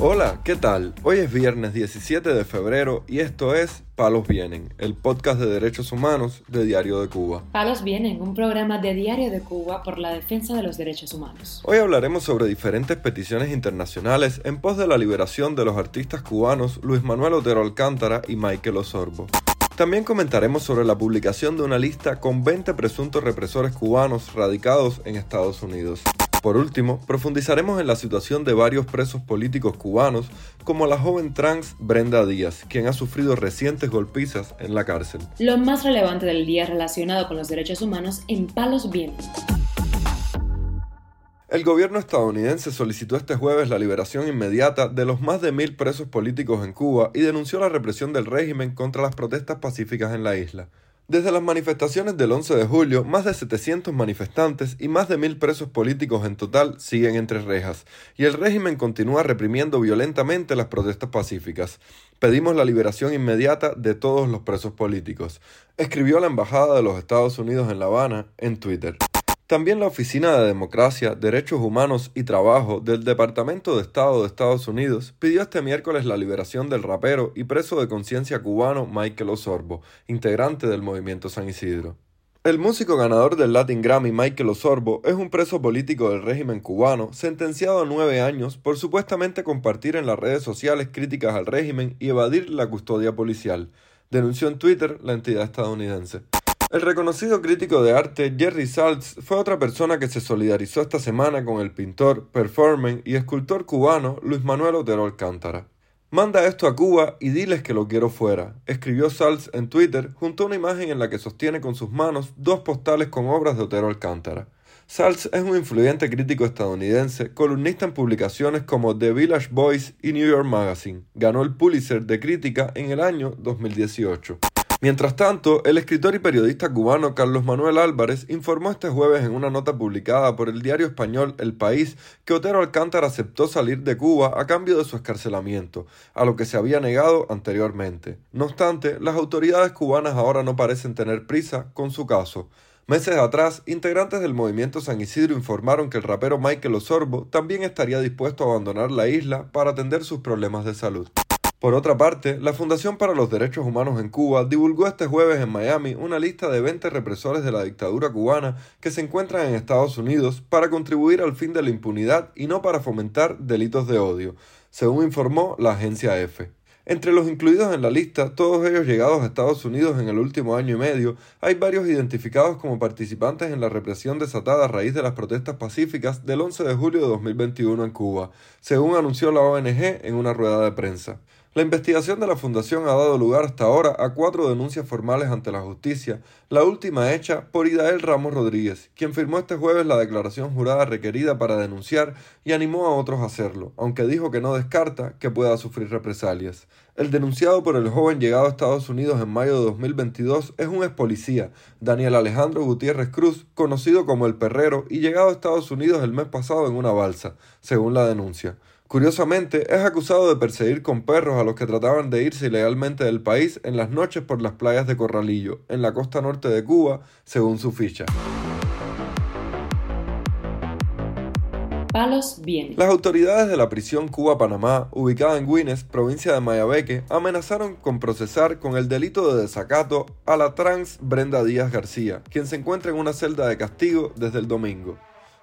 Hola, ¿qué tal? Hoy es viernes 17 de febrero y esto es Palos Vienen, el podcast de derechos humanos de Diario de Cuba. Palos Vienen, un programa de Diario de Cuba por la defensa de los derechos humanos. Hoy hablaremos sobre diferentes peticiones internacionales en pos de la liberación de los artistas cubanos Luis Manuel Otero Alcántara y Michael Osorbo. También comentaremos sobre la publicación de una lista con 20 presuntos represores cubanos radicados en Estados Unidos. Por último, profundizaremos en la situación de varios presos políticos cubanos, como la joven trans Brenda Díaz, quien ha sufrido recientes golpizas en la cárcel. Lo más relevante del día relacionado con los derechos humanos en Palos Vientos. El gobierno estadounidense solicitó este jueves la liberación inmediata de los más de mil presos políticos en Cuba y denunció la represión del régimen contra las protestas pacíficas en la isla. Desde las manifestaciones del 11 de julio, más de 700 manifestantes y más de mil presos políticos en total siguen entre rejas, y el régimen continúa reprimiendo violentamente las protestas pacíficas. Pedimos la liberación inmediata de todos los presos políticos, escribió la Embajada de los Estados Unidos en La Habana en Twitter. También la Oficina de Democracia, Derechos Humanos y Trabajo del Departamento de Estado de Estados Unidos pidió este miércoles la liberación del rapero y preso de conciencia cubano Michael Osorbo, integrante del movimiento San Isidro. El músico ganador del Latin Grammy Michael Osorbo es un preso político del régimen cubano sentenciado a nueve años por supuestamente compartir en las redes sociales críticas al régimen y evadir la custodia policial, denunció en Twitter la entidad estadounidense. El reconocido crítico de arte Jerry Saltz fue otra persona que se solidarizó esta semana con el pintor, performer y escultor cubano Luis Manuel Otero Alcántara. Manda esto a Cuba y diles que lo quiero fuera, escribió Saltz en Twitter junto a una imagen en la que sostiene con sus manos dos postales con obras de Otero Alcántara. Saltz es un influyente crítico estadounidense, columnista en publicaciones como The Village Voice y New York Magazine. Ganó el Pulitzer de crítica en el año 2018. Mientras tanto, el escritor y periodista cubano Carlos Manuel Álvarez informó este jueves en una nota publicada por el diario español El País que Otero Alcántara aceptó salir de Cuba a cambio de su escarcelamiento, a lo que se había negado anteriormente. No obstante, las autoridades cubanas ahora no parecen tener prisa con su caso. Meses atrás, integrantes del movimiento San Isidro informaron que el rapero Michael Osorbo también estaría dispuesto a abandonar la isla para atender sus problemas de salud. Por otra parte, la Fundación para los Derechos Humanos en Cuba divulgó este jueves en Miami una lista de 20 represores de la dictadura cubana que se encuentran en Estados Unidos para contribuir al fin de la impunidad y no para fomentar delitos de odio, según informó la agencia EFE. Entre los incluidos en la lista, todos ellos llegados a Estados Unidos en el último año y medio, hay varios identificados como participantes en la represión desatada a raíz de las protestas pacíficas del 11 de julio de 2021 en Cuba, según anunció la ONG en una rueda de prensa. La investigación de la Fundación ha dado lugar hasta ahora a cuatro denuncias formales ante la justicia, la última hecha por Idael Ramos Rodríguez, quien firmó este jueves la declaración jurada requerida para denunciar y animó a otros a hacerlo, aunque dijo que no descarta que pueda sufrir represalias. El denunciado por el joven llegado a Estados Unidos en mayo de 2022 es un ex policía, Daniel Alejandro Gutiérrez Cruz, conocido como el Perrero, y llegado a Estados Unidos el mes pasado en una balsa, según la denuncia. Curiosamente, es acusado de perseguir con perros a los que trataban de irse ilegalmente del país en las noches por las playas de Corralillo, en la costa norte de Cuba, según su ficha. Palos bien. Las autoridades de la prisión Cuba-Panamá, ubicada en Guines, provincia de Mayabeque, amenazaron con procesar con el delito de desacato a la trans Brenda Díaz García, quien se encuentra en una celda de castigo desde el domingo.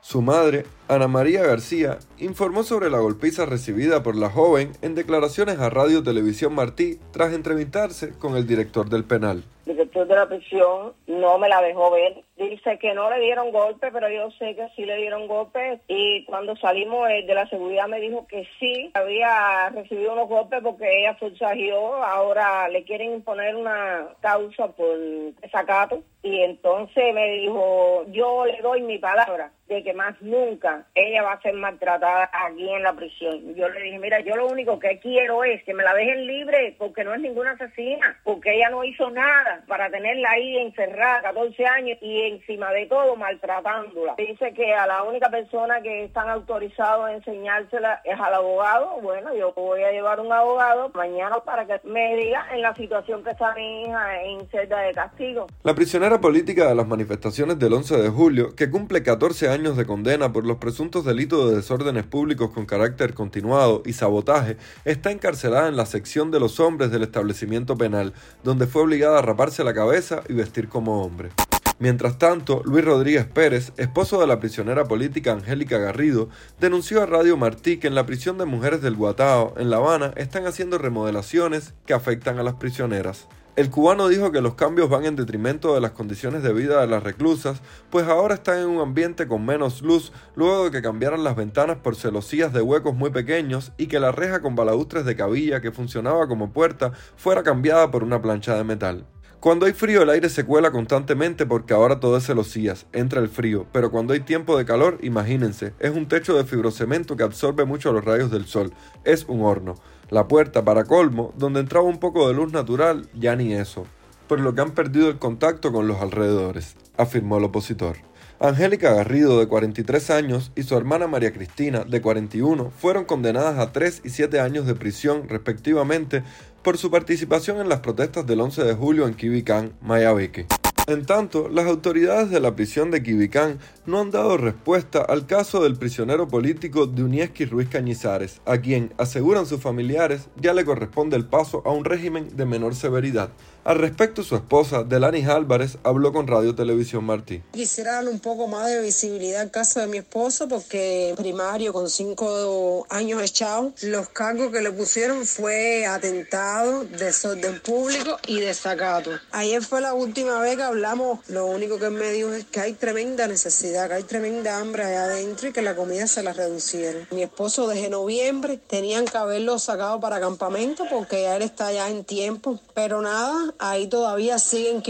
Su madre, Ana María García, informó sobre la golpiza recibida por la joven en declaraciones a Radio Televisión Martí tras entrevistarse con el director del penal. Director de la prisión no me la dejó ver. Dice que no le dieron golpe, pero yo sé que sí le dieron golpe. Y cuando salimos de la seguridad me dijo que sí, había recibido unos golpes porque ella forzajeó. Ahora le quieren imponer una causa por desacato. Y entonces me dijo, yo le doy mi palabra de que más nunca ella va a ser maltratada aquí en la prisión. Yo le dije, mira, yo lo único que quiero es que me la dejen libre porque no es ninguna asesina, porque ella no hizo nada para tenerla ahí encerrada 14 años y encima de todo maltratándola. Dice que a la única persona que están autorizados a enseñársela es al abogado. Bueno, yo voy a llevar un abogado mañana para que me diga en la situación que está mi hija en celda de castigo. La prisionera política de las manifestaciones del 11 de julio, que cumple 14 años de condena por los presuntos delitos de desórdenes públicos con carácter continuado y sabotaje, está encarcelada en la sección de los hombres del establecimiento penal, donde fue obligada a la cabeza y vestir como hombre. Mientras tanto, Luis Rodríguez Pérez, esposo de la prisionera política Angélica Garrido, denunció a Radio Martí que en la prisión de mujeres del Guatao, en La Habana, están haciendo remodelaciones que afectan a las prisioneras. El cubano dijo que los cambios van en detrimento de las condiciones de vida de las reclusas, pues ahora están en un ambiente con menos luz luego de que cambiaran las ventanas por celosías de huecos muy pequeños y que la reja con balaustres de cabilla que funcionaba como puerta fuera cambiada por una plancha de metal. Cuando hay frío el aire se cuela constantemente porque ahora todo es celosías, entra el frío, pero cuando hay tiempo de calor, imagínense, es un techo de fibrocemento que absorbe mucho los rayos del sol, es un horno. La puerta, para colmo, donde entraba un poco de luz natural, ya ni eso, por lo que han perdido el contacto con los alrededores, afirmó el opositor. Angélica Garrido, de 43 años, y su hermana María Cristina, de 41, fueron condenadas a 3 y 7 años de prisión, respectivamente, por su participación en las protestas del 11 de julio en Quibicán, Mayabeque. En tanto, las autoridades de la prisión de Quibicán no han dado respuesta al caso del prisionero político Dunieski Ruiz Cañizares, a quien, aseguran sus familiares, ya le corresponde el paso a un régimen de menor severidad. Al respecto, su esposa, Delanis Álvarez, habló con Radio Televisión Martí. Quisiera darle un poco más de visibilidad al caso de mi esposo porque primario con cinco años echado, los cargos que le pusieron fue atentado, desorden público y desacato. Ayer fue la última vez que hablamos, lo único que me dijo es que hay tremenda necesidad, que hay tremenda hambre allá adentro y que la comida se la reducieron. Mi esposo desde noviembre tenían que haberlo sacado para campamento porque ya él está ya en tiempo, pero nada, ahí todavía sigue en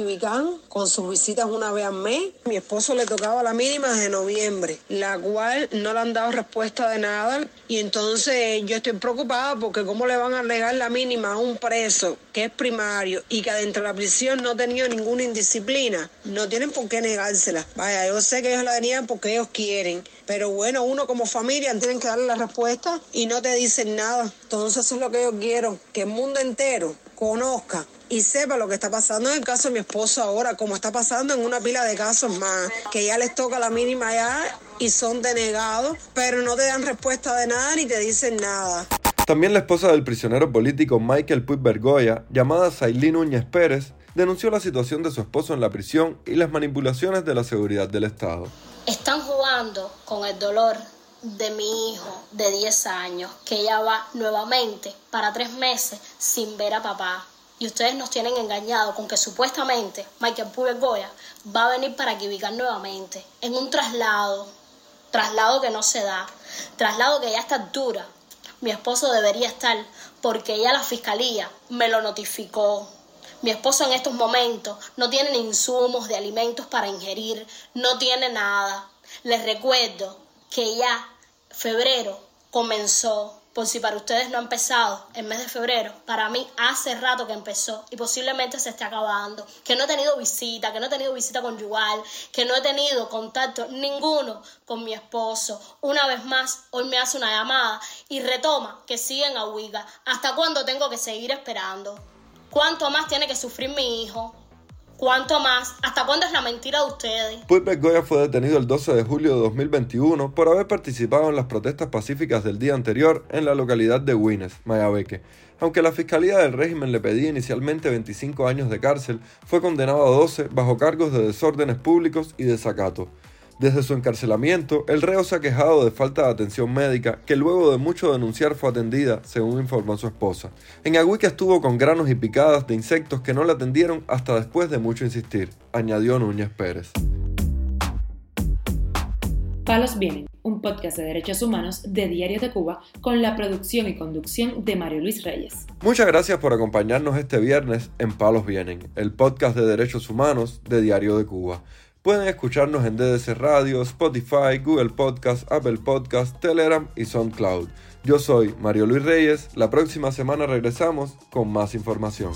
con sus visitas una vez al mes. Mi esposo le tocaba la mínima de noviembre, la cual no le han dado respuesta de nada y entonces yo estoy preocupada porque cómo le van a negar la mínima a un preso que es primario y que adentro de la prisión no ha tenido ninguna indisciplina. No tienen por qué negársela. Vaya, yo sé que ellos la porque ellos quieren, pero bueno, uno como familia tienen que darle la respuesta y no te dicen nada. Entonces eso es lo que yo quiero, que el mundo entero conozca y sepa lo que está pasando en el caso de mi esposo ahora, como está pasando en una pila de casos más, que ya les toca la mínima ya y son denegados, pero no te dan respuesta de nada ni te dicen nada. También la esposa del prisionero político Michael Puig Bergoya, llamada Sailí Núñez Pérez, denunció la situación de su esposo en la prisión y las manipulaciones de la seguridad del Estado. Están jugando con el dolor de mi hijo de 10 años, que ya va nuevamente para tres meses sin ver a papá. Y ustedes nos tienen engañado con que supuestamente Michael Puig Bergoya va a venir para Quibicar nuevamente en un traslado, traslado que no se da, traslado que ya está dura mi esposo debería estar porque ya la fiscalía me lo notificó. Mi esposo en estos momentos no tiene insumos de alimentos para ingerir, no tiene nada. Les recuerdo que ya febrero comenzó por si para ustedes no ha empezado el mes de febrero, para mí hace rato que empezó y posiblemente se esté acabando, que no he tenido visita, que no he tenido visita conyugal, que no he tenido contacto ninguno con mi esposo. Una vez más, hoy me hace una llamada y retoma que sigue en Ahuiga. ¿Hasta cuándo tengo que seguir esperando? ¿Cuánto más tiene que sufrir mi hijo? ¿Cuánto más? ¿Hasta cuándo es la mentira de ustedes? Puig Goya fue detenido el 12 de julio de 2021 por haber participado en las protestas pacíficas del día anterior en la localidad de Wines, Mayabeque. Aunque la Fiscalía del régimen le pedía inicialmente 25 años de cárcel, fue condenado a 12 bajo cargos de desórdenes públicos y desacato. Desde su encarcelamiento, el reo se ha quejado de falta de atención médica, que luego de mucho denunciar fue atendida, según informó su esposa. En Agüica estuvo con granos y picadas de insectos que no le atendieron hasta después de mucho insistir, añadió Núñez Pérez. Palos Vienen, un podcast de derechos humanos de Diario de Cuba con la producción y conducción de Mario Luis Reyes. Muchas gracias por acompañarnos este viernes en Palos Vienen, el podcast de derechos humanos de Diario de Cuba. Pueden escucharnos en DDC Radio, Spotify, Google Podcast, Apple Podcast, Telegram y SoundCloud. Yo soy Mario Luis Reyes. La próxima semana regresamos con más información.